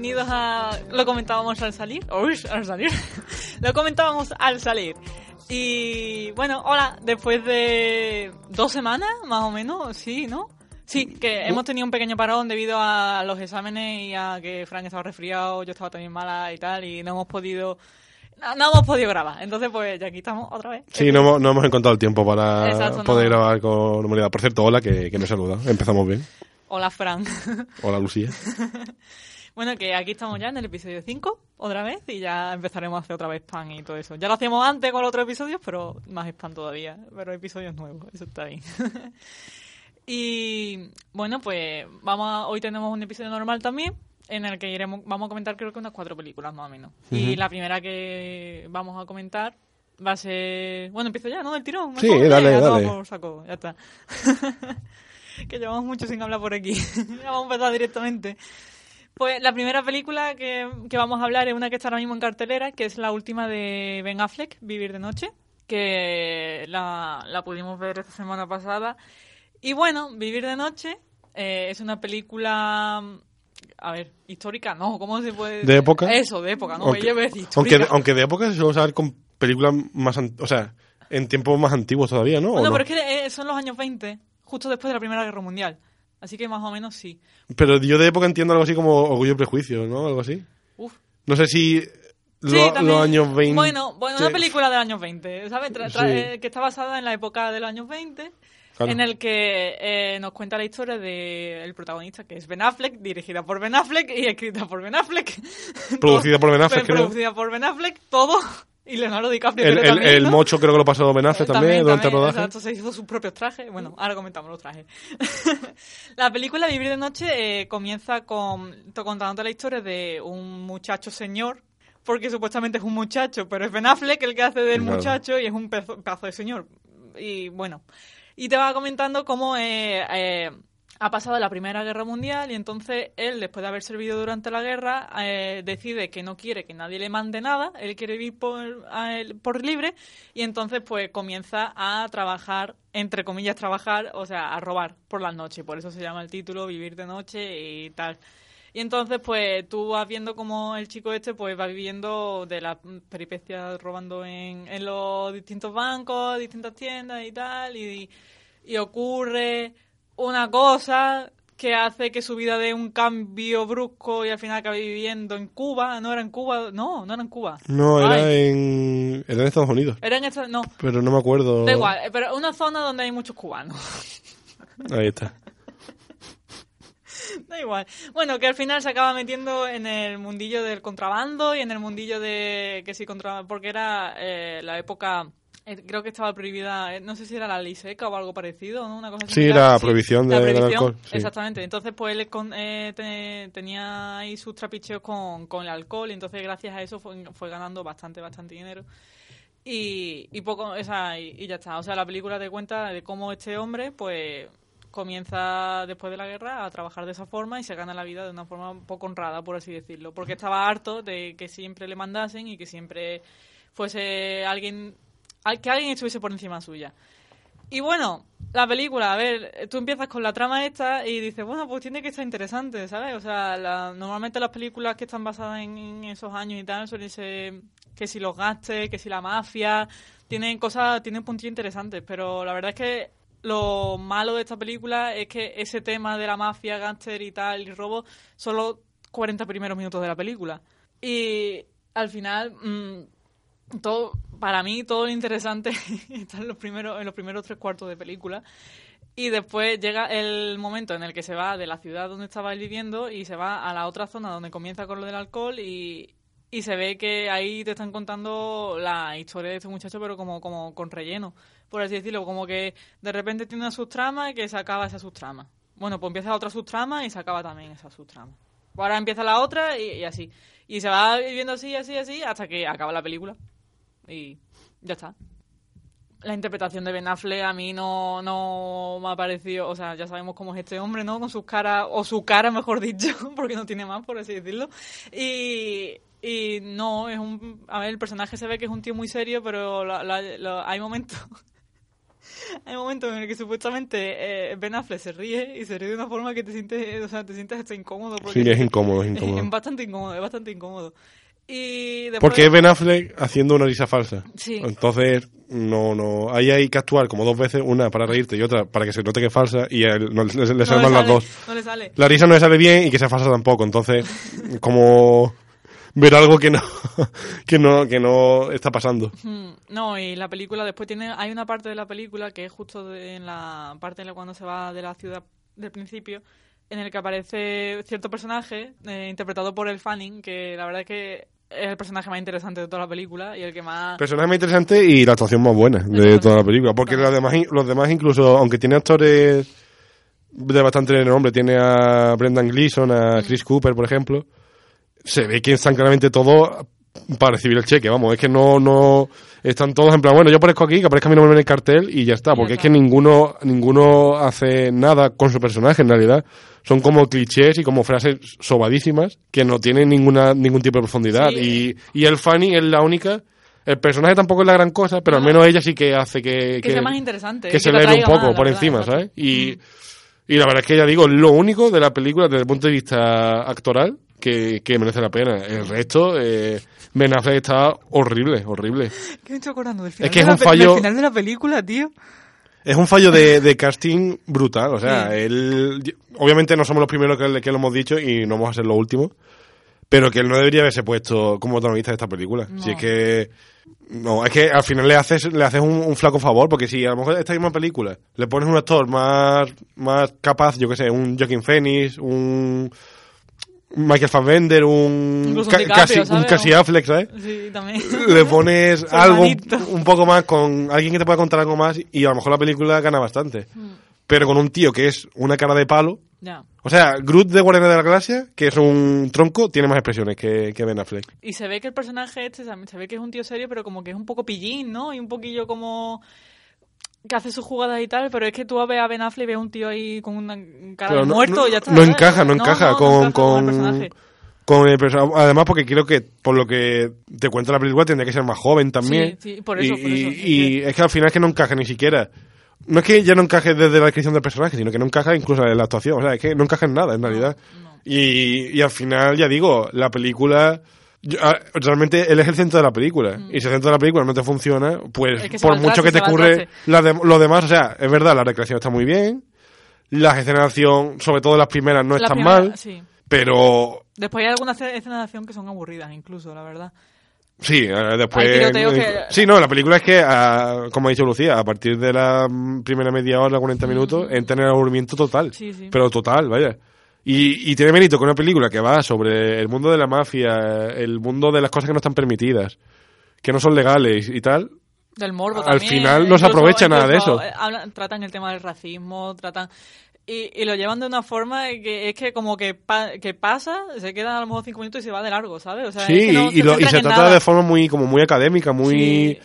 Bienvenidos a... Lo comentábamos al salir. Uy, al salir. Lo comentábamos al salir. Y bueno, hola, después de dos semanas, más o menos, sí, ¿no? Sí, que hemos tenido un pequeño parón debido a los exámenes y a que Frank estaba resfriado, yo estaba también mala y tal, y no hemos podido... No, no hemos podido grabar. Entonces, pues ya aquí estamos otra vez. Sí, no, no hemos encontrado el tiempo para Exacto, poder no. grabar con normalidad. Por cierto, hola, que, que me saluda. Empezamos bien. Hola, Frank. Hola, Lucía. Bueno, que aquí estamos ya en el episodio 5, otra vez, y ya empezaremos a hacer otra vez spam y todo eso. Ya lo hacíamos antes con los otros episodios, pero más spam todavía. Pero episodios nuevos, eso está bien. y bueno, pues vamos a- hoy tenemos un episodio normal también, en el que iremos, vamos a comentar creo que unas cuatro películas más o menos. Y la primera que vamos a comentar va a ser... Bueno, empiezo ya, ¿no? Del tirón. Sí, dale, toma dale. por saco, ya está. que llevamos mucho sin hablar por aquí. ya vamos a empezar directamente. Pues la primera película que, que vamos a hablar es una que está ahora mismo en cartelera, que es la última de Ben Affleck, Vivir de Noche, que la, la pudimos ver esta semana pasada. Y bueno, Vivir de Noche eh, es una película, a ver, histórica, no, ¿cómo se puede ¿De época? Eso, de época, no, aunque, decir aunque, de, aunque de época se suele usar con películas más... O sea, en tiempos más antiguos todavía, ¿no? ¿O Bueno, no? pero es que eh, son los años 20, justo después de la Primera Guerra Mundial. Así que más o menos sí. Pero yo de época entiendo algo así como Orgullo y Prejuicio, ¿no? Algo así. Uf, No sé si lo- Sí, los años 20... Bueno, bueno, una película del años 20, ¿sabes? Tra- tra- Sí. eh, que está basada en la época de los años 20, Claro. en el que eh, nos cuenta la historia del protagonista, que es Ben Affleck, dirigida por Ben Affleck y escrita por Ben Affleck. Producida por Ben Affleck, creo. Producida por Ben Affleck, todo. Y Leonardo DiCaprio El, creo el, también, el ¿no? mocho creo que lo pasó Ben Affleck también, durante el rodaje. Exacto, se hizo sus propios trajes. Bueno, ahora comentamos los trajes. la película Vivir de Noche eh, comienza con contándote la historia de un muchacho señor, porque supuestamente es un muchacho, pero es Ben Affleck el que hace del Claro. muchacho y es un pedazo, pedazo de señor. Y bueno, y te va comentando cómo eh, eh, ha pasado la Primera Guerra Mundial y entonces él, después de haber servido durante la guerra, eh, decide que no quiere que nadie le mande nada, él quiere vivir por, a él- por libre y entonces pues comienza a trabajar, entre comillas trabajar, o sea, a robar por las noches, por eso se llama el título Vivir de Noche y tal. Y entonces, pues, tú vas viendo cómo el chico este, pues, va viviendo de las peripecias robando en, en los distintos bancos, distintas tiendas y tal, y ocurre una cosa que hace que su vida dé un cambio brusco y al final acabe viviendo en Cuba. ¿No era en Cuba? No, no era en Cuba. No, era Ay, en, era en Estados Unidos. Era en esta... No, Pero no me acuerdo. da igual, pero una zona donde hay muchos cubanos. Ahí está. Da igual. Bueno, que al final se acaba metiendo en el mundillo del contrabando y en el mundillo de que sí contra porque era eh, la época creo que estaba prohibida, eh, no sé si era la ley seca o algo parecido, ¿no? Una cosa Sí, similar. la prohibición de- del alcohol, sí. Exactamente. Entonces, pues él con- eh, te- tenía ahí sus trapicheos con, con el alcohol y entonces gracias a eso fue, fue ganando bastante, bastante dinero. Y, y poco, o sea, y, y ya está. O sea, la película te cuenta de cómo este hombre, pues, comienza después de la guerra a trabajar de esa forma y se gana la vida de una forma un poco honrada, por así decirlo. Porque estaba harto de que siempre le mandasen y que siempre fuese alguien, al- que alguien estuviese por encima suya. Y bueno, la película, a ver, tú empiezas con la trama esta y dices, bueno, pues tiene que estar interesante, ¿sabes? O sea, la- normalmente las películas que están basadas en, en esos años y tal suelen ser que si los gastes, que si la mafia, tienen cosas, tienen puntillos interesantes, pero la verdad es que lo malo de esta película es que ese tema de la mafia, gángster y tal, y robo, son los 40 primeros minutos de la película. Y al final, mm, todo, para mí, todo lo interesante está en los primeros, en los primeros tres cuartos de película. Y después llega el momento en el que se va de la ciudad donde estaba viviendo y se va a la otra zona donde comienza con lo del alcohol y, y se ve que ahí te están contando la historia de este muchacho, pero como, como con relleno, por así decirlo, como que de repente tiene una subtrama y que se acaba esa subtrama. bueno, pues empieza otra subtrama y se acaba también esa subtrama. Ahora empieza la otra y, y así. Y se va viviendo así, así, así, hasta que acaba la película. Y ya está. La interpretación de Ben Affleck a mí no, no me ha parecido, o sea, ya sabemos cómo es este hombre, ¿no? Con sus caras, o su cara, mejor dicho, porque no tiene más, por así decirlo. Y, y no, es un, a ver, el personaje se ve que es un tío muy serio, pero la- la- la- hay momentos, hay momentos en el que supuestamente eh, Ben Affleck se ríe y se ríe de una forma que te sientes, o sea, te sientes hasta incómodo. Porque Sí, es incómodo, es es incómodo. bastante incómodo, es bastante incómodo. Y después, Porque es Ben Affleck haciendo una risa falsa. Sí. Entonces, no, no. Ahí hay que actuar como dos veces, una para reírte y otra para que se note que es falsa, y él no, le, le no salen las dos. No le sale. La risa no le sale bien y que sea falsa tampoco. Entonces, como ver algo que no, que no, que no está pasando. Mm, No, y la película después tiene, hay una parte de la película que es justo de- en la parte en la cuando se va de la ciudad del principio, en el que aparece cierto personaje eh, interpretado por el Fanning, que la verdad es que es el personaje más interesante de toda la película y el que más... Personaje más interesante y la actuación más buena de toda la película. Porque los demás, los demás incluso, aunque tiene actores de bastante renombre, tiene a Brendan Gleeson, a Chris Cooper, por ejemplo, se ve que están claramente todos para recibir el cheque, vamos, es que no, no, están todos en plan, bueno, yo aparezco aquí, que aparezca mi nombre en el cartel y ya está, porque es que ninguno, ninguno hace nada con su personaje en realidad. Son como clichés y como frases sobadísimas que no tienen ninguna, ningún tipo de profundidad. Sí. Y, y el Fanny es la única, el personaje tampoco es la gran cosa, pero al No. menos ella sí que hace que, que sea más interesante. que se te le ve un poco más, por verdad, encima. ¿sabes? Y, y la verdad es que ya digo, lo único de la película desde el punto de vista actoral que, que merece la pena. El resto, eh, Ben Affleck está horrible, horrible. ¿Qué me estoy acordando del final, que de es un fallo- del final de la película, tío? Es un fallo de, de casting brutal, o sea, Sí. él, obviamente no somos los primeros que, que lo hemos dicho y no vamos a ser los últimos, pero que él no debería haberse puesto como protagonista de esta película. No. Si es que, no, es que al final le haces, le haces un, un flaco favor, porque si a lo mejor esta misma película le pones un actor más, más capaz, yo que sé, un Joaquin Phoenix, un Michael Fassbender, un, un DiCaprio, casi, un. Casey Affleck, ¿sabes? Sí, también. le pones algo un poco más con alguien que te pueda contar algo más y a lo mejor la película gana bastante. Mm. Pero con un tío que es una cara de palo. Ya. O sea, Groot de Guardianes de la Galaxia, que es un tronco, tiene más expresiones que, que Ben Affleck. Y se ve que el personaje este, se se ve que es un tío serio, pero como que es un poco pillín, ¿no? Y un poquillo como que hace sus jugadas y tal, pero es que tú ves a Ben Affleck y ves un tío ahí con una cara de no- muerto no- y ya está. no encaja, no encaja con- encaja con- el personaje. Con el perso- Además, porque creo que por lo que te cuenta la película tendría que ser más joven también. Sí, sí, por eso, y, por eso. y- Es y que- es que al final es que no encaja ni siquiera. No es que ya no encaje desde la descripción del personaje, sino que no encaja incluso en la actuación. O sea, es que no encaja en nada, en realidad. Y, y al final, ya digo, la película. Yo- ah, realmente él es el centro de la película. Y si el centro de la película no te funciona, pues Mm. Es que por mucho que te la de- lo demás, o sea, es verdad, la recreación está muy bien. Las escenas de acción, sobre todo las primeras, no La están primera- mal. Sí. Pero Después hay algunas escenas de acción que son aburridas, incluso, la verdad. Sí, eh, después. Que- Sí, no, la película es que, ah, como ha dicho Lucía, a partir de la mm, primera media hora, 40 minutos, entra en el aburrimiento total. Mm. Sí, sí. Pero total, vaya. Y, y tiene mérito que una película que va sobre el mundo de la mafia, el mundo de las cosas que no están permitidas, que no son legales y tal, Del morbo Al también. final no se aprovecha nada de eso. eh, hablan- tratan el tema del racismo, tratan... Y, y lo llevan de una forma que es que como que, pa- que pasa, se queda a lo mejor cinco minutos y se va de largo, ¿sabes? O sea, sí, es que no y, lo- se trata nada. de forma muy, como muy académica, muy...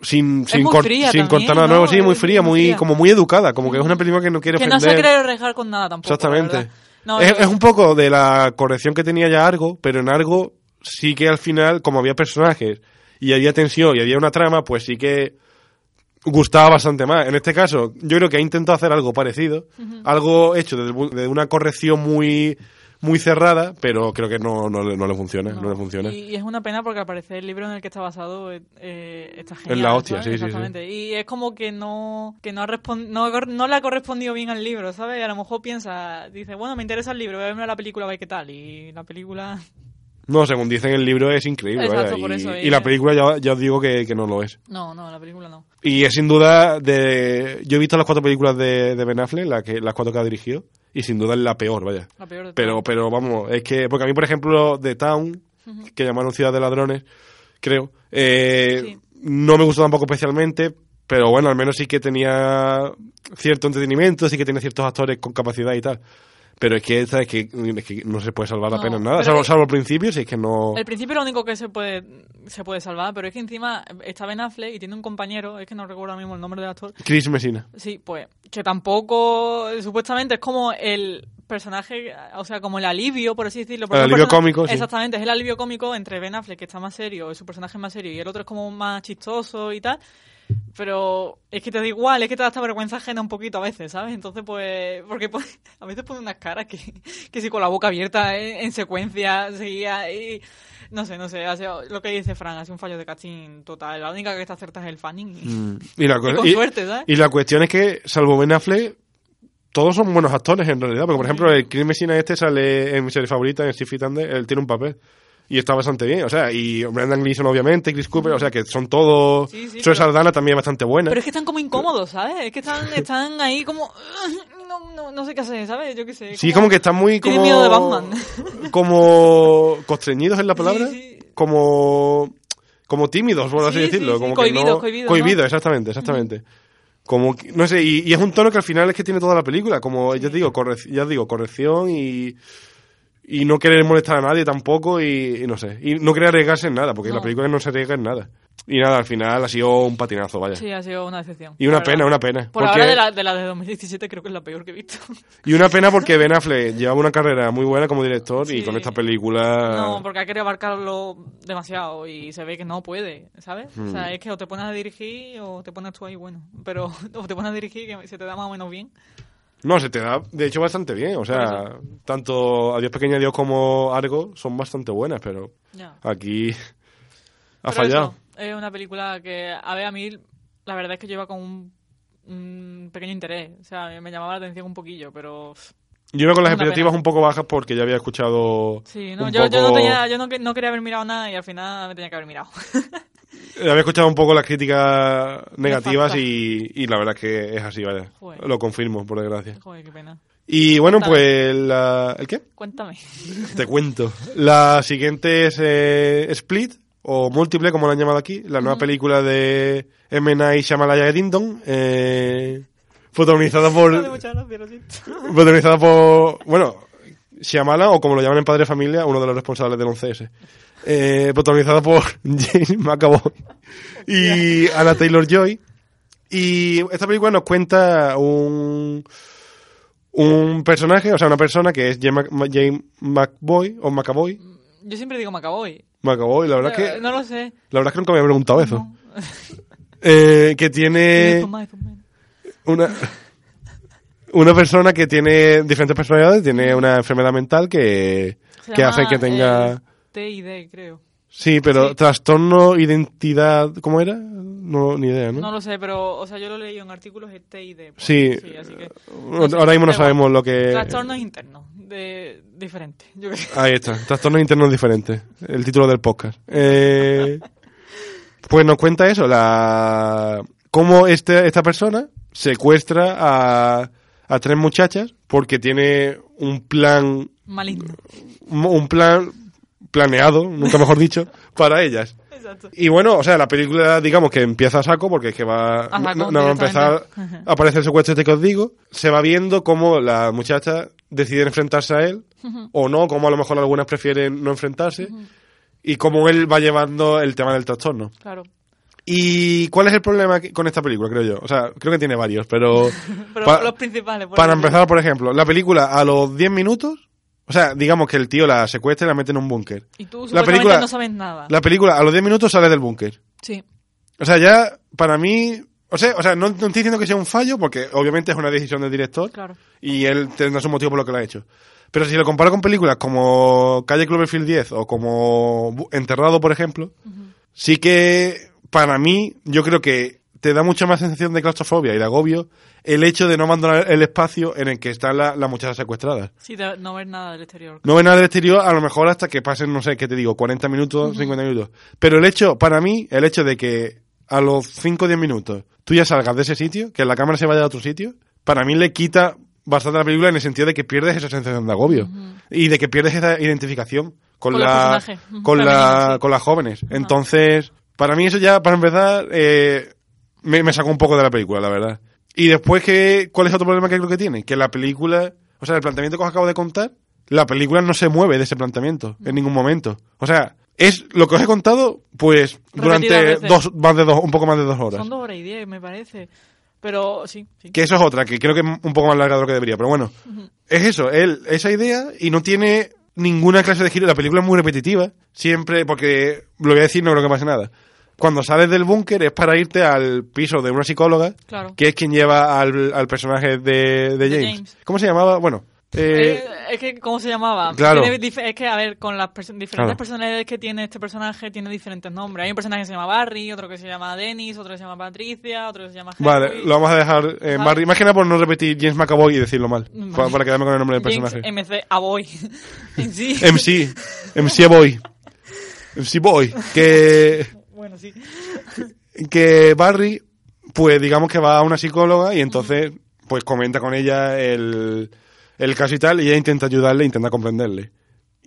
Sin, sin, cor- sin también, cortar nada ¿no? nuevo, sí, muy fría, muy muy, fría. como muy educada, como que es una película que no quiere Que no ofender. se quiere arriesgar con nada tampoco. Exactamente. No, es, yo- es un poco de la corrección que tenía ya Argo, pero en Argo sí que al final, como había personajes y había tensión y había una trama, pues sí que gustaba bastante más. En este caso, yo creo que ha intentado hacer algo parecido, algo hecho desde, de una corrección muy muy cerrada, pero creo que no, no, le- no le funciona, no, le funciona. Y, y es una pena porque al parecer el libro en el que está basado eh, eh, está genial. la hostia, ¿sabes? sí, sí. Y es como que no que no, ha respon- no, no le ha correspondido bien al libro, ¿sabes? Y a lo mejor piensa, dice, bueno, me interesa el libro, voy a verme la película, a ver qué tal. Y la película... No, según dicen el libro es increíble, Exacto, por y, eso, y y- la película ya, ya os digo que, que no lo es. No, no, la película no. Y es sin duda de... Yo he visto las cuatro películas de, de Ben Affleck, la que, las cuatro que ha dirigido, y sin duda es la peor, vaya. La peor de Pero, pero vamos, es que, porque a mí, por ejemplo, The Town, que llamaron Ciudad de Ladrones, creo, eh, Sí. no me gustó tampoco especialmente, pero bueno, al menos sí que tenía cierto entretenimiento, sí que tenía ciertos actores con capacidad y tal. Pero es que esta es que, es que no se puede salvar No, apenas nada, salvo, salvo al principio, si es que no... El principio es lo único que se puede, se puede salvar, pero es que encima está Ben Affleck y tiene un compañero, es que no recuerdo ahora mismo el nombre del actor, Chris Messina. Sí, pues que tampoco, supuestamente es como el personaje, o sea, como el alivio, por así decirlo. El alivio cómico, sí. Exactamente, es el alivio cómico entre Ben Affleck, que está más serio, su personaje es más serio, y el otro es como más chistoso y tal. Pero es que te da igual, es que te da hasta vergüenza ajena un poquito a veces, ¿sabes? Entonces, pues, porque pues, a veces pone unas caras que, que si con la boca abierta en, en secuencia seguía y... No sé, no sé, ha sido- lo que dice Fran, ha sido un fallo de casting total. La única que está certa es el fanning. y- Mm. Y la, Y con y- suerte, ¿sabes? y la cuestión es que, salvo Ben Affleck, todos son buenos actores en realidad. Porque, por ejemplo, el Chris Messina este sale en mi serie favorita, en Six Feet Under, él tiene un papel. Y está bastante bien. O sea, y Brendan Gleeson, obviamente, Chris Cooper, o sea, que son todos... Sí, sí, pero- Saldana también es bastante buena. Pero es que están como incómodos, ¿sabes? Es que están, están ahí como... No, no, no sé qué hacer, ¿sabes? Yo qué sé. Sí, como que están muy como... miedo de Batman. Como constreñidos en la palabra. Sí. Como... Como tímidos, por así Sí, sí, decirlo. como cohibidos, que no... cohibidos, Cohibidos, ¿no? exactamente, exactamente. Como, no sé, y, y es un tono que al final es que tiene toda la película. Como, ya te digo, correc- ya te digo, corrección y... Y no querer molestar a nadie tampoco y, y no sé. Y no querer arriesgarse en nada, porque No. la película no se arriesga en nada. Y nada, al final ha sido un patinazo, vaya. Sí, ha sido una decepción. Y una pena, una pena. Por porque- ahora de la, de la de 2017 creo que es la peor que he visto. Y una pena porque Ben Affleck llevaba una carrera muy buena como director y Sí. con esta película... No, porque ha querido abarcarlo demasiado y se ve que no puede, ¿sabes? O Hmm. sea, es que o te pones a dirigir o te pones tú ahí, bueno. Pero o te pones a dirigir que se te da más o menos bien. No, se te da, de hecho, bastante bien. O sea, tanto Adiós Pequeña Adiós como Argo son bastante buenas, pero Ya. aquí ha Pero fallado. eso, es una película que, a ver, a mí la verdad es que lleva con un, un pequeño interés. O sea, me llamaba la atención un poquillo, pero... Yo iba con las expectativas pena. un poco bajas porque ya había escuchado Sí, no, un yo, yo no, tenía, yo no, que- no quería haber mirado nada y al final me tenía que haber mirado. había escuchado un poco las críticas negativas y, y la verdad es que es así, vaya. Joder. Lo confirmo, por desgracia. Joder, qué pena. Y bueno, Cuéntame. pues la... ¿El qué? Cuéntame. Te cuento. La siguiente es eh, Split, o Múltiple, como la han llamado aquí, la nueva película de M. Night Shyamalan Dindon, eh, protagonizada por... protagonizada por... Bueno, Shyamalan, o como lo llaman en Padre Familia, uno de los responsables del 11S. Eh, protagonizada por James McAvoy y Anna Taylor-Joy. Y esta película nos cuenta un un personaje, o sea, una persona que es James James McBoy o McAvoy. Yo siempre digo Macaboy. McAvoy, la verdad es que No lo sé. la verdad es que nunca me había preguntado eso. No. Eh, que tiene una una persona que tiene diferentes personalidades, tiene una enfermedad mental que que llama, hace que tenga eh, TID, creo. Sí, pero Sí. trastorno identidad, ¿cómo era? No, ni idea, ¿no? No lo sé, pero, o sea, yo lo he leído en artículos de TID. pues, Sí. así que. Ahora mismo no sabemos lo que... Trastornos internos, de, diferente. Yo. Ahí está, trastornos internos diferentes, el título del podcast. Eh, pues nos cuenta eso, la cómo este, esta persona secuestra a, a tres muchachas porque tiene un plan, Maligno. un plan planeado, nunca mejor dicho, para ellas. Exacto. Y bueno, o sea, la película, digamos que empieza a saco, porque es que va. A saco, no, no va a empezar. directamente. Aparece el secuestro este que os digo. Se va viendo cómo las muchachas deciden enfrentarse a él, o no, como a lo mejor algunas prefieren no enfrentarse, y cómo él va llevando el tema del trastorno. Claro. ¿Y cuál es el problema con esta película, creo yo? O sea, creo que tiene varios, pero. Pero pa- los principales. por para ejemplo. empezar, por ejemplo, la película a los 10 minutos. O sea, digamos que el tío la secuestra y la mete en un búnker. Y tú la película- no sabes nada. La película a los 10 minutos sale del búnker. Sí. O sea, ya, para mí, o sea, o sea no, no estoy diciendo que sea un fallo, porque obviamente es una decisión del director Claro. y él tendrá su motivo por lo que lo ha hecho. Pero si lo comparo con películas como Calle Cloverfield 10 o como Enterrado, por ejemplo, sí que para mí, yo creo que te da mucha más sensación de claustrofobia y de agobio el hecho de no abandonar el espacio en el que están la- las muchachas secuestradas. Sí, de no ver nada del exterior. No ve nada del exterior, a lo mejor hasta que pasen, no sé, ¿qué te digo? 40 minutos, 50 minutos. Pero el hecho, para mí, el hecho de que a los 5 o 10 minutos tú ya salgas de ese sitio, que la cámara se vaya a otro sitio, para mí le quita bastante la película en el sentido de que pierdes esa sensación de agobio. Y de que pierdes esa identificación con, la, con, la, con las jóvenes. Entonces, para mí eso ya, para empezar, eh, me, me sacó un poco de la película, la verdad. Y después, que, ¿cuál es otro problema que creo que tiene? Que la película, o sea, el planteamiento que os acabo de contar, la película no se mueve de ese planteamiento en ningún momento. O sea, es lo que os he contado, pues, durante dos, más de dos, un poco más de dos horas. Son dos horas y diez, me parece. Pero sí, sí. Que eso es otra, que creo que es un poco más larga de lo que debería. Pero bueno, es eso, él, esa idea y no tiene ninguna clase de giro. La película es muy repetitiva, siempre, porque lo voy a decir, no creo que pase nada. Cuando sales del búnker es para irte al piso de una psicóloga, Claro. que es quien lleva al, al personaje de, James. James. ¿Cómo se llamaba? Bueno, eh, Eh, es que, ¿cómo se llamaba? Claro. Tiene es que, a ver, con las perso- diferentes Claro. personalidades que tiene este personaje, tiene diferentes nombres. Hay un personaje que se llama Barry, otro que se llama Dennis, otro que se llama Patricia, otro que se llama vale, Henry. lo vamos a dejar en Vale. Barry. Más que nada por no repetir James McAvoy y decirlo mal, Vale. para, para quedarme con el nombre del James personaje. MC Aboy. sí. MC, MC Boy. MC Boy. Que, que Barry, pues digamos que va a una psicóloga y entonces pues comenta con ella el, el caso y tal y ella intenta ayudarle, intenta comprenderle.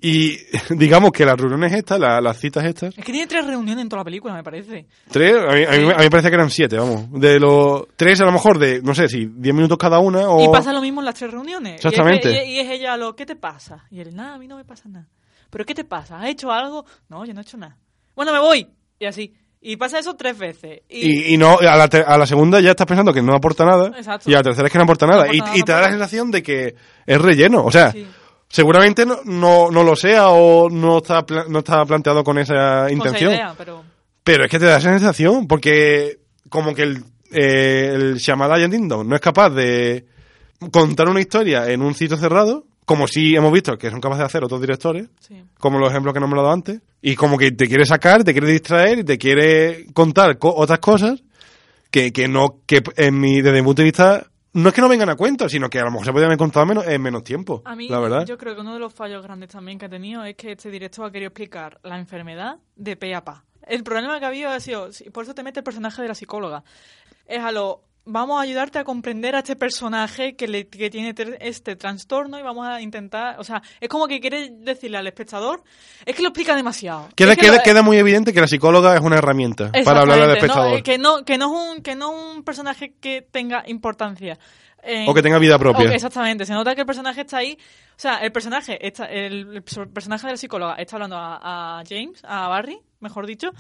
Y digamos que las reuniones estas, la- las citas estas, Es que tiene tres reuniones en toda la película, me parece. tres, a mí, a mí- a mí me parece que eran siete, vamos. De los tres a lo mejor de, no sé si diez minutos cada una o... Y pasa lo mismo en las tres reuniones. Exactamente. Y es, y es ella lo, ¿qué te pasa? Y él, nada, a mí no me pasa nada. ¿Pero qué te pasa? ¿Has hecho algo? No, yo no he hecho nada. Bueno, me voy. Y así. Y pasa eso tres veces. Y, Y, y no, a la, te- a la segunda ya estás pensando que no aporta nada. Exacto. Y a la tercera es que no aporta nada. aporta y, nada, y no te da la sensación de que es relleno. O sea, Sí. seguramente no, no, no lo sea o no está, pla- no está planteado con esa con esa intención. idea, pero... Pero es que te da esa sensación porque como que el, eh, el no es capaz de contar una historia en un sitio cerrado, como sí hemos visto que son capaces de hacer otros directores, Sí. como los ejemplos que no me lo dado antes, y como que te quiere sacar, te quiere distraer y te quiere contar co- otras cosas que, que no, que en mi, desde mi punto de vista, no es que no vengan a cuento, sino que a lo mejor se podrían haber contado menos, en menos tiempo, A mí, la verdad. yo creo que uno de los fallos grandes también que ha tenido es que este director ha querido explicar la enfermedad de pe a pa. El problema que ha habido ha sido, por eso te mete el personaje de la psicóloga, es a lo, vamos a ayudarte a comprender a este personaje que, le, que tiene este trastorno y vamos a intentar, o sea, es como que quiere decirle al espectador, es que lo explica demasiado. Queda, Es que queda, lo- queda muy evidente que la psicóloga es una herramienta para hablarle al espectador. No, eh, que, no, que, no es un, que no es un personaje que tenga importancia. en- O que tenga vida propia. exactamente. Se nota que el personaje está ahí. O sea, el personaje, está, el, el personaje de la psicóloga está hablando a, a James, a Barry, mejor dicho.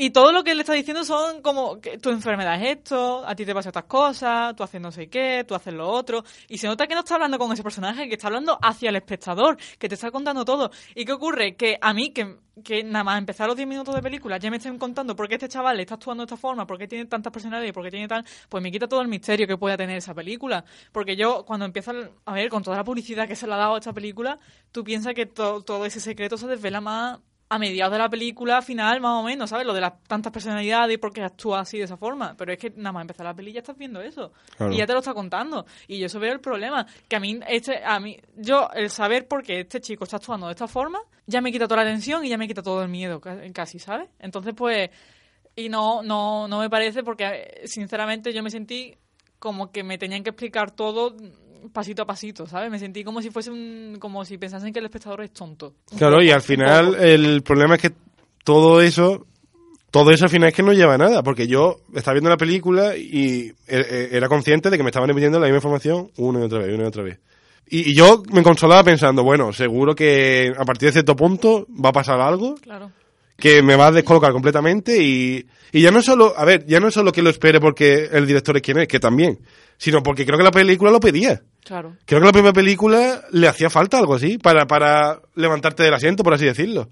Y todo lo que le está diciendo son como que tu enfermedad es esto, a ti te pasan estas cosas, tú haces no sé qué, tú haces lo otro. Y se nota que no está hablando con ese personaje, que está hablando hacia el espectador, que te está contando todo. ¿Y qué ocurre? Que a mí, que, que nada más empezar los 10 minutos de película, ya me estén contando por qué este chaval está actuando de esta forma, por qué tiene tantas personalidades por qué tiene tal, pues me quita todo el misterio que pueda tener esa película. Porque yo, cuando empiezo a ver, con toda la publicidad que se le ha dado a esta película, tú piensas que to- todo ese secreto se desvela más a mediados de la película final, más o menos, ¿sabes? Lo de las tantas personalidades y por qué actúa así de esa forma. Pero es que nada más empezar la peli ya estás viendo eso. Claro. Y ya te lo está contando. Y yo eso veo el problema. Que a mí, este, a mí, yo, el saber por qué este chico está actuando de esta forma, ya me quita toda la tensión y ya me quita todo el miedo, ca- casi, ¿sabes? Entonces, pues, y no, no, no me parece porque, sinceramente, yo me sentí como que me tenían que explicar todo pasito a pasito, ¿sabes? Me sentí como si fuese un, como si pensasen que el espectador es tonto. Claro, y al final el problema es que todo eso, todo eso al final es que no lleva a nada, porque yo estaba viendo la película y e- e- era consciente de que me estaban emitiendo la misma información una y otra vez, una y otra vez. Y, y yo me consolaba pensando, bueno, seguro que a partir de cierto punto va a pasar algo Claro. Que me va a descolocar completamente y, y ya no solo, a ver, ya no solo que lo espere porque el director es quien es, que también, sino porque creo que la película lo pedía. Claro. Creo que la primera película le hacía falta algo así, para, para levantarte del asiento, por así decirlo.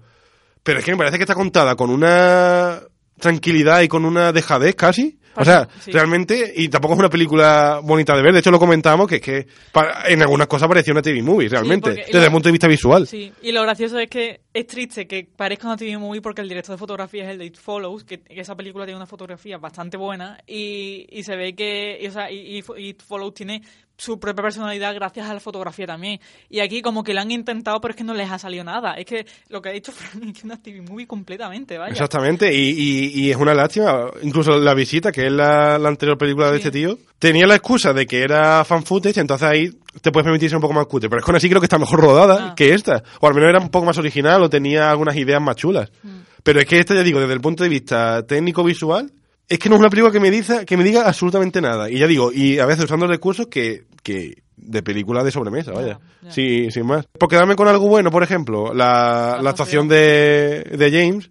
Pero es que me parece que está contada con una tranquilidad y con una dejadez casi. O sea, Sí. realmente, y tampoco es una película bonita de ver. De hecho, lo comentamos que es que para- en algunas cosas parecía una TV movie, realmente, porque- y desde lo- el punto de vista visual. Sí, y lo gracioso es que es triste que parezca una TV movie porque el director de fotografía es el de It Follows, que, que esa película tiene una fotografía bastante buena y, y se ve que, y, o sea, y, y It Follows tiene su propia personalidad gracias a la fotografía también. Y aquí como que lo han intentado, pero es que no les ha salido nada. Es que lo que ha dicho Fran es que una TV movie completamente, vaya. Exactamente, y, y- y es una lástima. Incluso La Visita, que es la, la anterior película de este tío, tenía la excusa de que era fan footage, entonces ahí te puedes permitir ser un poco más cutre. Pero es que aún así creo que está mejor rodada Ah. que esta. O al menos era un poco más original o tenía algunas ideas más chulas. Mm. Pero es que esta, ya digo, desde el punto de vista técnico-visual, es que no es una película que me diga, que me diga absolutamente nada. Y ya digo, y a veces usando recursos que, que de película de sobremesa, vaya. Ya, ya. Sí, sin más. Por quedarme con algo bueno, por ejemplo, la actuación de, de James,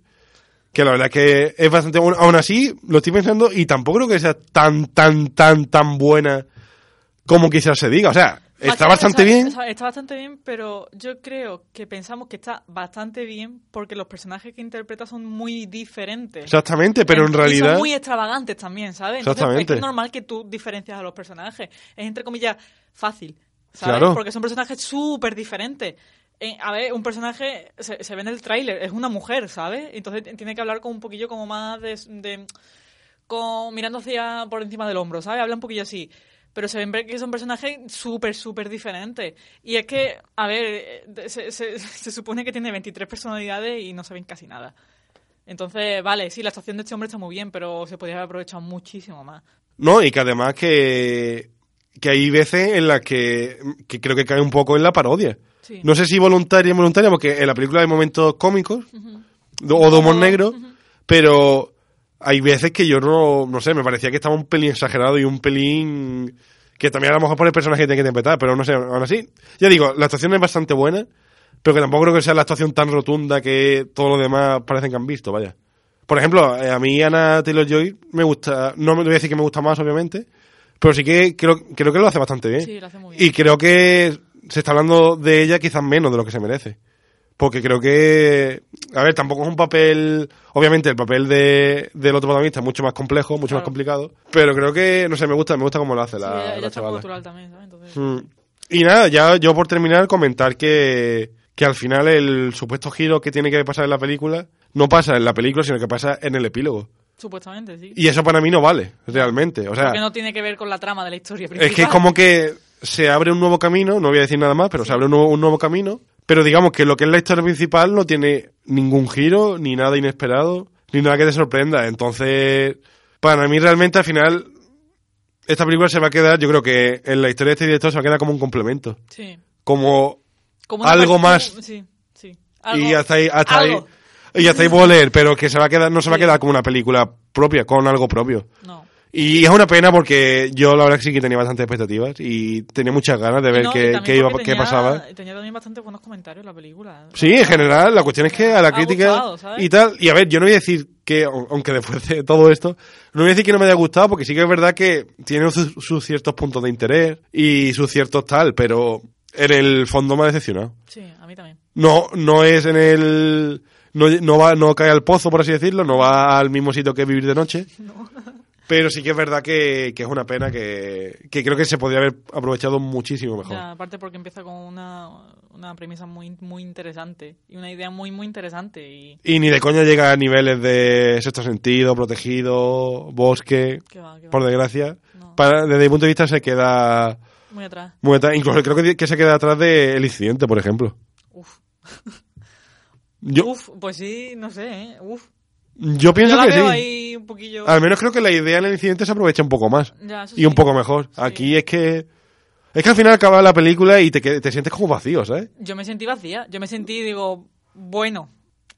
que la verdad es que es bastante buena. Aún así, lo estoy pensando y tampoco creo que sea tan, tan, tan, tan buena como quizás se diga. O sea, está bastante bien. Está, bastante bien, pero yo creo que pensamos que está bastante bien porque los personajes que interpreta son muy diferentes. Exactamente, pero en realidad... son muy extravagantes también, ¿sabes? Entonces, Exactamente. Es, normal que tú diferencias a los personajes. Es entre comillas fácil, ¿sabes? Claro. Porque son personajes súper diferentes. Eh, a ver, un personaje se, se ve en el tráiler, es una mujer, ¿sabes? Entonces tiene que hablar con un poquillo como más de, de- con, mirando hacia por encima del hombro, ¿sabes? Habla un poquillo así. Pero se ven que son personajes súper, súper diferentes. Y es que, a ver, eh, se, se- se supone que tiene 23 personalidades y no se ven casi nada. Entonces, vale, sí, la actuación de este hombre está muy bien, pero se podría haber aprovechado muchísimo más. No, y que además que, que hay veces en las que, que creo que cae un poco en la parodia. Sí. No sé si voluntaria o involuntaria, porque en la película hay momentos cómicos o de humor negro, pero hay veces que yo no, no sé, me parecía que estaba un pelín exagerado y un pelín que también a lo mejor por el personaje que tiene que interpretar, pero no sé, aún así, ya digo, la actuación es bastante buena, pero que tampoco creo que sea la actuación tan rotunda que todos los demás parecen que han visto, vaya. Por ejemplo, eh, a mí Ana Taylor-Joy me gusta, no me voy a decir que me gusta más, obviamente, pero sí que creo, creo que lo hace bastante bien. Sí, lo hace muy bien. Y creo que se está hablando de ella quizás menos de lo que se merece. Porque creo que, a ver, tampoco es un papel, obviamente el papel de, del otro protagonista es mucho más complejo, mucho más complicado, pero creo que, no sé, me gusta, me gusta cómo lo hace Sí, la, ella, la chavala. cultural también, ¿sabes? Entonces, Mm. Y nada, ya yo por terminar comentar que, que al final el supuesto giro que tiene que pasar en la película no pasa en la película, sino que pasa en el epílogo. supuestamente, sí. Y eso para mí no vale, realmente. O sea, Porque no tiene que ver con la trama de la historia principal. es que es como que se abre un nuevo camino, no voy a decir nada más, pero se abre un nuevo, un nuevo camino. Pero digamos que lo que es la historia principal no tiene ningún giro, ni nada inesperado, ni nada que te sorprenda. Entonces, para mí realmente al final, esta película se va a quedar, yo creo que en la historia de este director se va a quedar como un complemento. Sí. Como Algo más. Sí, sí. y hasta ahí, hasta ahí, algo. y hasta ahí puedo leer, pero que se va a quedar, no se va a quedar como una película propia, con algo propio. No. Y es una pena porque yo la verdad que sí que tenía bastantes expectativas y tenía muchas ganas de ver No, qué, qué, iba, porque qué tenía- pasaba. Tenía también bastante buenos comentarios la película. Sí, en general, la cuestión es que a la crítica y tal, y a ver, yo no voy a decir que, aunque después de todo esto, no voy a decir que no me haya gustado, porque sí que es verdad que tiene sus, sus ciertos puntos de interés y sus ciertos tal, pero en el fondo me ha decepcionado. Sí, a mí también. No, no es en el, no, no va, no cae al pozo, por así decirlo, no va al mismo sitio que vivir de noche. Pero sí que es verdad que, que es una pena que, que creo que se podría haber aprovechado muchísimo mejor. Ya, aparte porque empieza con una, una premisa muy, muy interesante y una idea muy, muy interesante y... Y ni de coña llega a niveles de sexto sentido, protegido, bosque, va, va. por desgracia. No. Para, desde mi punto de vista se queda Muy atrás. muy atrás. Incluso creo que, que se queda atrás del incidente, por ejemplo. Uf. Yo, Uf, pues sí, no sé, ¿eh? Uf. Yo pienso Yo la que sí. veo ahí un poquillo... Al menos creo que la idea en el incidente se aprovecha un poco más. Ya, eso y un poco mejor. Aquí es que... Es que al final acaba la película y te, te sientes como vacío, ¿sabes? Yo me sentí vacía. Yo me sentí, digo, bueno,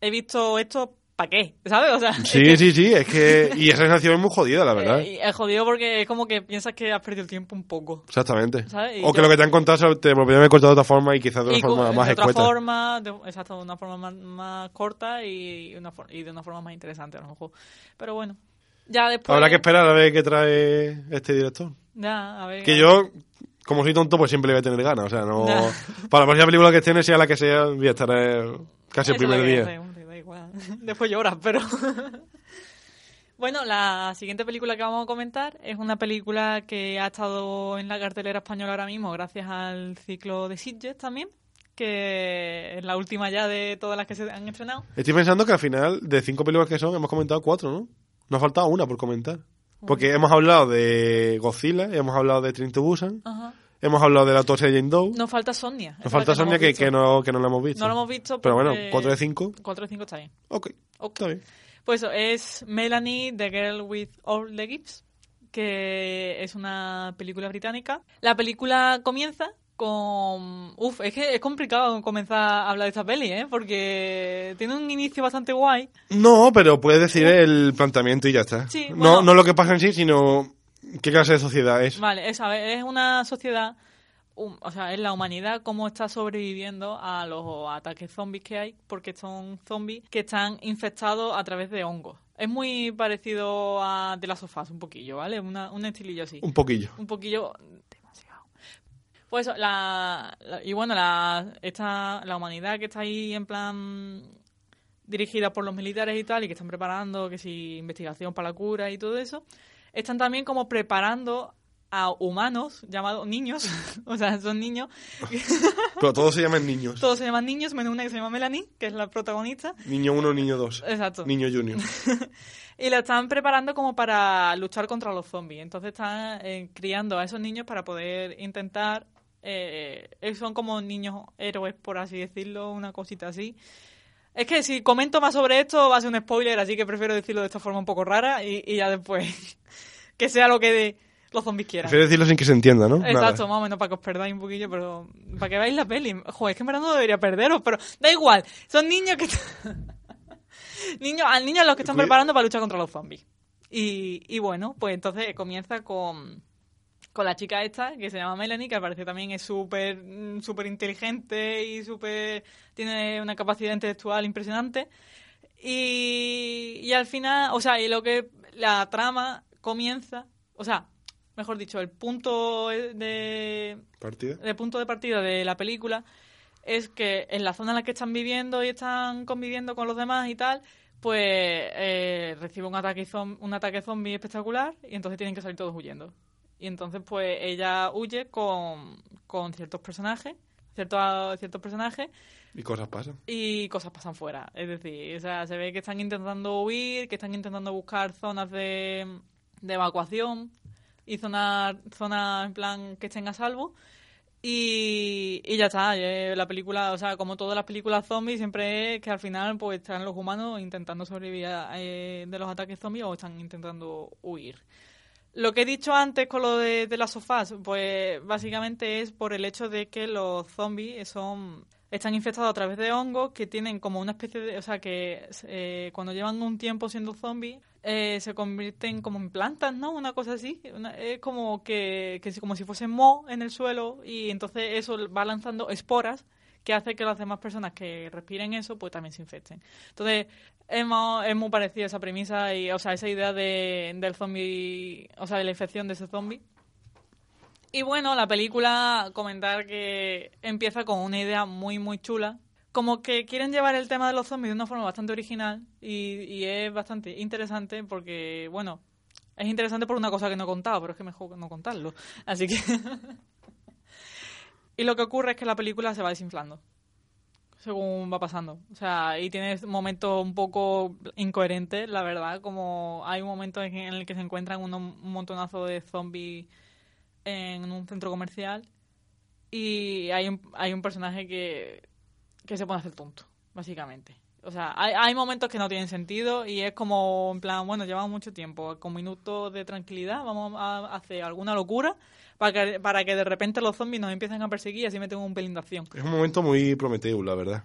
he visto esto, ¿para qué? ¿Sabes? O sea, es Sí, que- sí, sí. Es que... Y esa sensación es muy jodida, la verdad. Eh, es jodido porque es como que piensas que has perdido el tiempo un poco. Exactamente. ¿sabes? O que lo que te han contado te lo podrían haber contado de otra forma y quizás de una Y forma más de otra escueta. forma, de, exacto, de una forma más, más corta y, una for- y de una forma más interesante a lo mejor. Pero bueno, ya después... Habrá que esperar a ver qué trae este director. Ya, a ver. Que yo, como soy tonto, pues siempre le voy a tener ganas. O sea, no. Ya. Para la próxima película que tiene, sea la que sea, voy a estar eh, casi el Eso primer día. hace, Después lloras, pero... bueno, la siguiente película que vamos a comentar es una película que ha estado en la cartelera española ahora mismo gracias al ciclo de Sitges también, que es la última ya de todas las que se han estrenado. Estoy pensando que al final, de cinco películas que son, hemos comentado cuatro, ¿no? Nos ha faltado una por comentar. Porque hemos hablado de Godzilla, hemos hablado de Train to Busan, Ajá. Hemos hablado de la autopsia de Jane Doe. Nos falta Sonia. Nos falta la que no Sonia, que, que no, que no la hemos visto. No lo hemos visto Pero bueno, porque- 4 de 5. 4 de 5 está bien. Ok, Ok. está bien. Pues eso, es Melanie, The Girl with All the Gifts, que es una película británica. La película comienza con... Uf, es que es complicado comenzar a hablar de esta peli, ¿eh? Porque tiene un inicio bastante guay. No, pero puedes decir el planteamiento y ya está. Sí, no, bueno. no lo que pasa en sí, sino qué clase de sociedad es. Vale, es, a ver, es una sociedad, um, o sea, es la humanidad cómo está sobreviviendo a los ataques zombies que hay, porque son zombies que están infectados a través de hongos. Es muy parecido a de las sofás, un poquillo, ¿vale? Una, un estilillo así. Un poquillo. un poquillo demasiado. Pues la, la- y bueno, la, esta, la humanidad que está ahí en plan dirigida por los militares y tal, y que están preparando, que si investigación para la cura y todo eso, están también como preparando a humanos llamados niños, o sea, son niños, Pero todos se llaman niños. todos se llaman niños, menos una que se llama Melanie, que es la protagonista. Niño 1, niño 2. Exacto. Niño junior. Y la están preparando como para luchar contra los zombies. Entonces están eh, criando a esos niños para poder intentar... eh, eh, son como niños héroes, por así decirlo, una cosita así. Es que si comento más sobre esto va a ser un spoiler, así que prefiero decirlo de esta forma un poco rara y, y ya después que sea lo que de- los zombies quieran. Prefiero decirlo sin que se entienda, ¿no? Exacto, Nada. más o menos para que os perdáis un poquillo, pero para que veáis la peli. Joder, es que en verdad no debería perderos, pero da igual. Son niños que niños, a niños a los que están preparando para luchar contra los zombies. Y, y bueno, pues entonces comienza con, con la chica esta, que se llama Melanie, que al parecer también es súper mm, súper inteligente y súper tiene una capacidad intelectual impresionante. Y, y al final, o sea, y lo que la trama comienza, o sea, mejor dicho, el punto de, ¿Partida? el punto de partida de la película es que en la zona en la que están viviendo y están conviviendo con los demás y tal, pues eh, recibe un ataque, zom- un ataque zombie espectacular y entonces tienen que salir todos huyendo. Y entonces pues ella huye con, con ciertos personajes, ciertos, ciertos personajes Y cosas pasan. y cosas pasan fuera. Es decir, o sea, se ve que están intentando huir, que están intentando buscar zonas de, de evacuación y zonas, zonas en plan que estén a salvo. Y, y ya está, eh, la película, o sea, como todas las películas zombies, siempre es que al final pues están los humanos intentando sobrevivir eh, de los ataques zombies o están intentando huir. Lo que he dicho antes con lo de, de las sofás, pues básicamente es por el hecho de que los zombies son están infectados a través de hongos que tienen como una especie de, o sea, que eh, cuando llevan un tiempo siendo zombies eh, se convierten como en plantas, ¿no? Una cosa así, Una- es como que, que como si fuesen moho en el suelo y entonces eso va lanzando esporas que hace que las demás personas que respiren eso pues también se infecten. Entonces, es, es muy parecida esa premisa y, o sea, esa idea de, del zombie, o sea, de la infección de ese zombie. Y bueno, la película, comentar que empieza con una idea muy, muy chula. Como que quieren llevar el tema de los zombies de una forma bastante original y, y es bastante interesante porque, bueno, es interesante por una cosa que no he contado, pero es que mejor no contarlo. Así que... y lo que ocurre es que la película se va desinflando según va pasando. O sea, y tiene momentos un poco incoherentes, la verdad, como hay un momento en el que se encuentran uno- un montonazo de zombies en un centro comercial y hay un, hay un personaje que, que se pone a hacer tonto, básicamente. O sea, hay, hay momentos que no tienen sentido y es como, en plan, bueno, llevamos mucho tiempo, con minutos de tranquilidad, vamos a hacer alguna locura para que, para que de repente los zombies nos empiecen a perseguir y así me tengo un pelín de acción. Es un momento muy Prometeo, la verdad.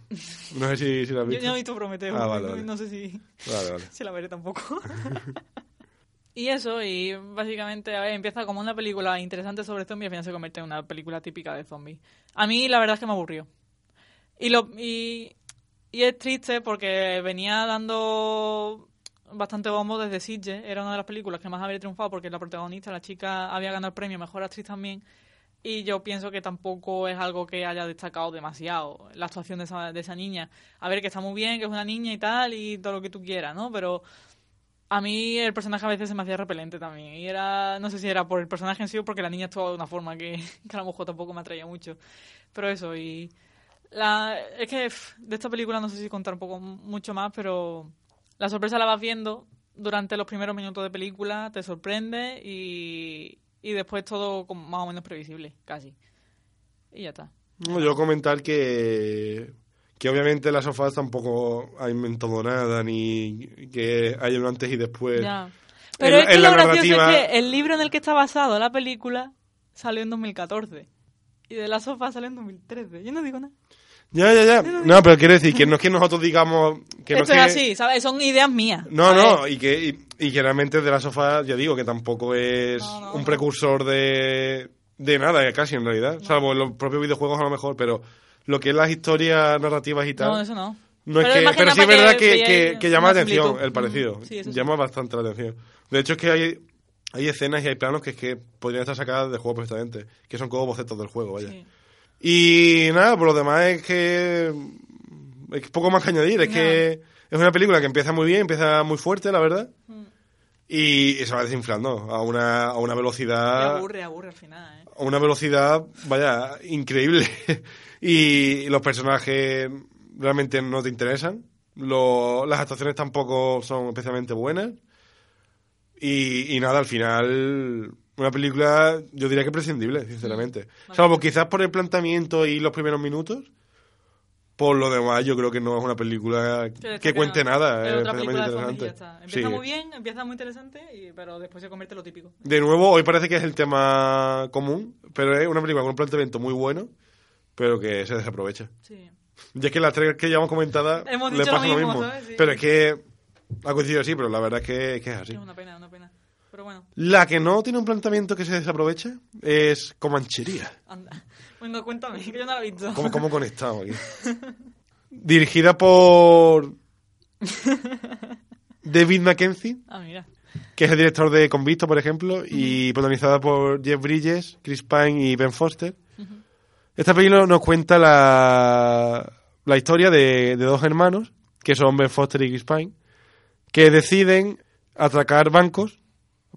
No sé si, si lo has Yo visto. ya no he visto Prometeo, Ah, vale, no, vale. no sé si, Vale, vale. si la veré tampoco. y eso, y básicamente a ver, empieza como una película interesante sobre zombies y al final se convierte en una película típica de zombies. A mí la verdad es que me aburrió. Y, lo, y, y es triste porque venía dando bastante bombo desde Sitges. Era una de las películas que más había triunfado porque la protagonista, la chica, había ganado el premio Mejor Actriz también. Y yo pienso que tampoco es algo que haya destacado demasiado la actuación de esa, niña. A ver, que está muy bien, que es una niña y tal, y todo lo que tú quieras, ¿no? Pero a mí el personaje a veces se me hacía repelente también. Y era, no sé si era por el personaje en sí o porque la niña actuaba de una forma que, que a lo mejor tampoco me atraía mucho. Pero eso, y la, es que pff, de esta película no sé si contar un poco mucho más, pero la sorpresa la vas viendo durante los primeros minutos de película, te sorprende y, y después todo como más o menos previsible, casi. Y ya está. No, yo comentar que, que obviamente las sofás tampoco ha inventado nada, ni que haya un antes y después. Ya. Pero en- es que lo gracioso narrativa- es que el libro en el que está basado la película salió en 2014. Y de la sofá salió en 2013. Yo no digo nada. Ya, ya, ya. No, pero quiero decir que no es que nosotros digamos que no Esto es es que- así, ¿sabes? Son ideas mías. No, ¿sabes? no, y que, y, y que realmente de la sofá, ya digo, que tampoco es No, no, un no. precursor de, de nada, casi en realidad. Salvo en los propios videojuegos a lo mejor, pero lo que es las historias narrativas y tal. No, eso no. No es Pero que, imagina pero sí es verdad que, que, que llama la atención similitud. el parecido. Sí, eso sí. llama bastante la atención. De hecho, es que hay, hay escenas y hay planos que es que podrían estar sacadas del juego perfectamente. Que son como bocetos del juego, vaya. Sí. Y nada, por lo demás es que. Es poco más que añadir. Es No. que es una película que empieza muy bien, empieza muy fuerte, la verdad. Mm. Y, y se va desinflando a una, a una velocidad. aburre, aburre al final, ¿eh? A una velocidad, vaya, increíble. y los personajes realmente no te interesan. Lo- las actuaciones tampoco son especialmente buenas. Y, y nada, al final, una película, yo diría que prescindible, sinceramente. Salvo quizás por el planteamiento y los primeros minutos. Por lo demás, yo creo que no es una película Que cuente nada. Es otra película interesante. está. Empieza Sí. muy bien, empieza muy interesante, y- pero después se convierte en lo típico. De nuevo, hoy parece que es el tema común, pero es una película con un planteamiento muy bueno, pero que se desaprovecha. Sí. Y es que las tres que llevamos comentadas le pasa lo lo mismo, mismo. ¿sabes? Sí. Pero es que ha coincidido así, pero la verdad es que, que es así. Es una pena, una pena. Pero bueno, La que no tiene un planteamiento que se desaprovecha es Comanchería. anda. Bueno, cuéntame, que yo no la he visto. ¿Cómo, cómo conectamos aquí? Dirigida por David Mackenzie, Ah, mira. que es el director de Convicto, por ejemplo, y protagonizada por Jeff Bridges, Chris Pine y Ben Foster. Esta película nos cuenta la, la historia de, de dos hermanos, que son Ben Foster y Chris Pine, que deciden atracar bancos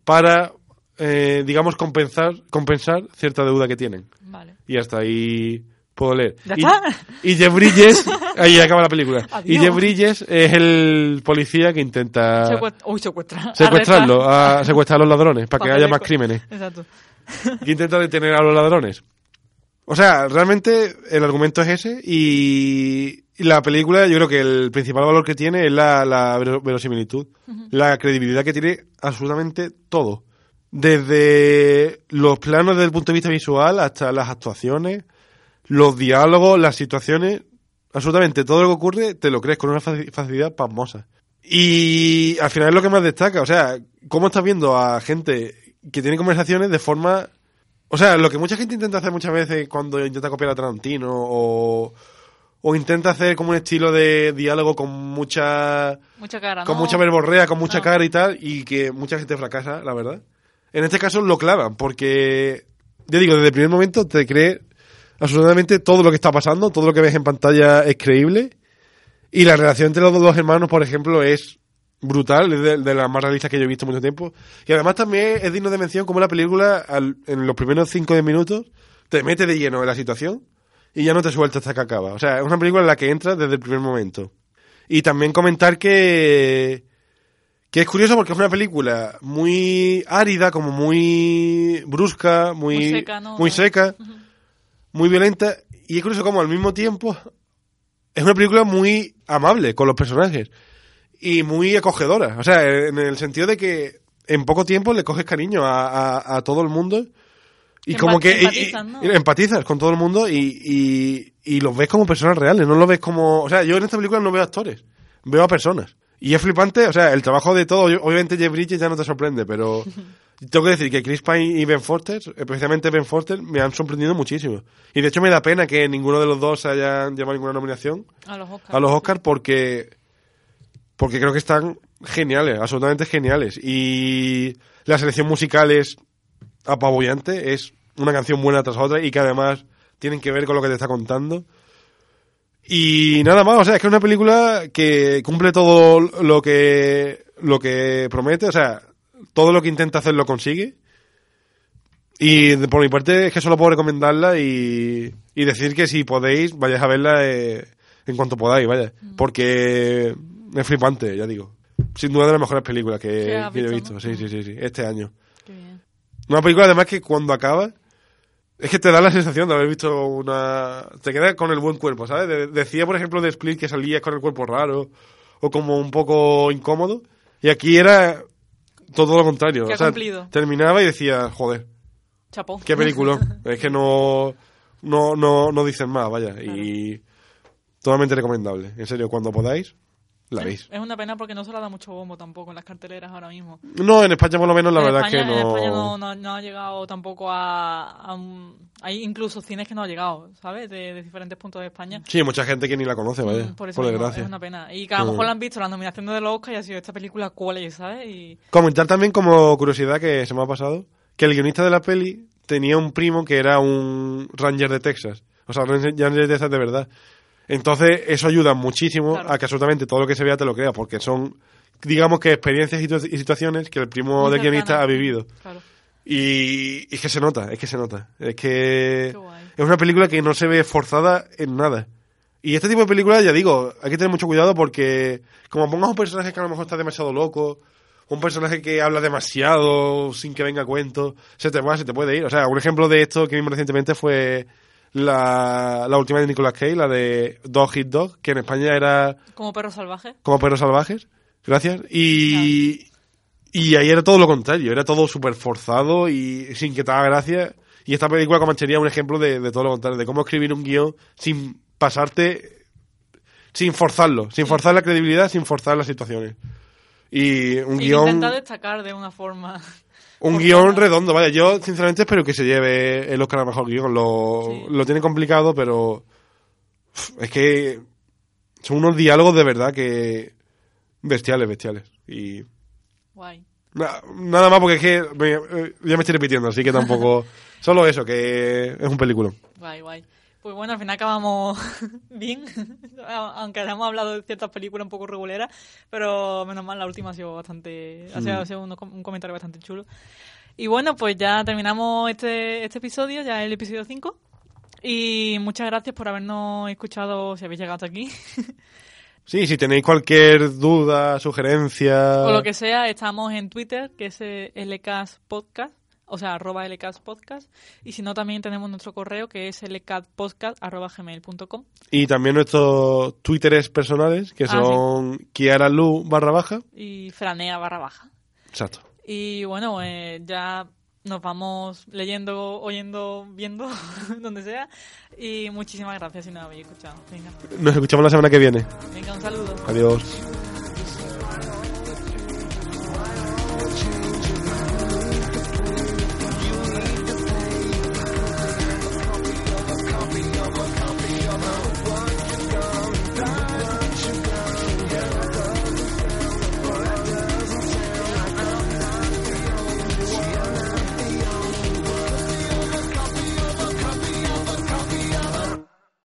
para, eh, digamos, compensar, compensar cierta deuda que tienen. Vale. Y hasta ahí puedo leer. ¿Ya y, está? y Jeff Bridges, ahí acaba la película. Y. Jeff Bridges es el policía que intenta Secuest- Uy, secuestra. secuestrarlo, a secuestrar a los ladrones para que Papel haya más crímenes. Exacto. Que intenta detener a los ladrones. O sea, realmente el argumento es ese y, la película yo creo que el principal valor que tiene es la, la vero- verosimilitud, la credibilidad que tiene absolutamente todo. Desde los planos desde el punto de vista visual hasta las actuaciones, los diálogos, las situaciones, absolutamente todo lo que ocurre te lo crees con una faci- facilidad pasmosa. Y al final es lo que más destaca, o sea, cómo estás viendo a gente que tiene conversaciones de forma... O sea, lo que mucha gente intenta hacer muchas veces cuando intenta copiar a Tarantino o, o intenta hacer como un estilo de diálogo con mucha Mucha cara, ¿no? con mucha verborrea, con mucha No. cara y tal, y que mucha gente fracasa, la verdad. En este caso lo clavan, porque, ya digo, desde el primer momento te crees absolutamente todo lo que está pasando, todo lo que ves en pantalla es creíble, y la relación entre los dos hermanos, por ejemplo, es brutal, es de, de las más realistas que yo he visto en mucho tiempo. Y además también es digno de mención como la película, al- en los primeros 5 o 10 minutos, te mete de lleno en la situación y ya no te suelta hasta que acaba. O sea, es una película en la que entras desde el primer momento. Y también comentar que, que es curioso porque es una película muy árida, como muy brusca, muy, Muy seca, ¿no? muy seca, muy violenta. Y es curioso como al mismo tiempo es una película muy amable con los personajes y muy acogedora. O sea, en el sentido de que en poco tiempo le coges cariño a, a- a todo el mundo y como que y- empatizas, ¿no? y empatizas con todo el mundo y, y, y los ves como personas reales, no los ves como... O sea, yo en esta película no veo actores, veo a personas. Y es flipante, o sea, el trabajo de todo, obviamente Jeff Bridges ya no te sorprende, pero tengo que decir que Chris Pine y Ben Foster, especialmente Ben Foster, me han sorprendido muchísimo. Y de hecho me da pena que ninguno de los dos hayan llevado ninguna nominación A los Oscars. a los Oscars porque porque creo que están geniales, absolutamente geniales. Y la selección musical es apabullante, es una canción buena tras otra y que además tienen que ver con lo que te está contando. Y nada más, o sea, es que es una película que cumple todo lo que lo que promete, o sea, todo lo que intenta hacer lo consigue. Y por mi parte es que solo puedo recomendarla y, y decir que si podéis, vayáis a verla eh, en cuanto podáis, vaya. Porque es flipante, ya digo. Sin duda de las mejores películas que, he visto, visto. ¿no? Sí, sí, sí, sí, este año. Qué bien. Una película además que cuando acaba es que te da la sensación de haber visto una... Te quedas con el buen cuerpo, ¿sabes? De- decía, por ejemplo, de Split que salías con el cuerpo raro o como un poco incómodo. Y aquí era todo lo contrario. Que o ha sea, cumplido. terminaba y decía, joder, Chapó. qué película. es que no... no, no, no dicen más, vaya. Y totalmente recomendable. En serio, cuando podáis, la veis. Es una pena porque no se le da mucho bombo tampoco en las carteleras ahora mismo. No, en España por lo menos la en verdad España, es que en no... España no, no- no ha llegado tampoco a, a un- Hay incluso cines que no ha llegado, ¿sabes? De, de diferentes puntos de España. Sí, mucha gente que ni la conoce, vaya. Mm, Por, eso mismo, desgracia. es una pena. Y que a lo Mm. mejor la han visto la nominación de los Oscar y ha sido esta película cuál es, ¿sabes? Y Comentar también como curiosidad que se me ha pasado, que el guionista de la peli tenía un primo que era un ranger de Texas. O sea, ranger de Texas de verdad. Entonces, eso ayuda muchísimo Claro. a que absolutamente todo lo que se vea te lo crea, porque son, digamos que experiencias y situ- y situaciones que el primo muy del guionista ha vivido. Claro. Y, y es que se nota, es que se nota. Es que es una película que no se ve forzada en nada. Y este tipo de películas, ya digo, hay que tener mucho cuidado porque como pongas un personaje que a lo mejor está demasiado loco, un personaje que habla demasiado sin que venga a cuento, se te va, se te puede ir. O sea, un ejemplo de esto que vimos recientemente fue la, la última de Nicolas Cage, la de Dog Hit Dog, que en España era Como perro salvaje. como perros salvajes. Gracias. Y, y ahí era todo lo contrario, era todo súper forzado y sin que te haga gracia. Y esta película Comanchería es un ejemplo de, de todo lo contrario, de cómo escribir un guion sin pasarte, sin forzarlo, sin forzar la credibilidad, sin forzar las situaciones. Y un Y guion, intenta destacar de una forma. Un guion redondo, vaya, yo sinceramente espero que se lleve el Oscar a mejor guion. Lo, Sí. lo tiene complicado, pero es que son unos diálogos de verdad que bestiales, bestiales. Y Guay. Na- Nada más porque es que me- eh, ya me estoy repitiendo, así que tampoco... Solo eso, que es un película. Guay, guay. Pues bueno, al final acabamos bien, aunque hayamos hablado de ciertas películas un poco reguleras, pero menos mal la última ha sido bastante, ha sido, ha sido uno- un comentario bastante chulo. Y bueno, pues ya terminamos este, este episodio, ya el episodio 5. Y muchas gracias por habernos escuchado, si habéis llegado hasta aquí. Sí, si tenéis cualquier duda, sugerencia... O lo que sea, estamos en Twitter, que es LCAS Podcast, o sea, arroba LCAS Podcast. Y si no, también tenemos nuestro correo, que es lcatpodcast arroba gmail.com. Y también nuestros twitteres personales, que Ah, son Kiara Lu barra baja. Y franea barra baja. Exacto. Y bueno, eh, ya nos vamos leyendo, oyendo, viendo, donde sea. Y muchísimas gracias si nos habéis escuchado. Venga, Nos escuchamos la semana que viene. venga un saludo. Adiós.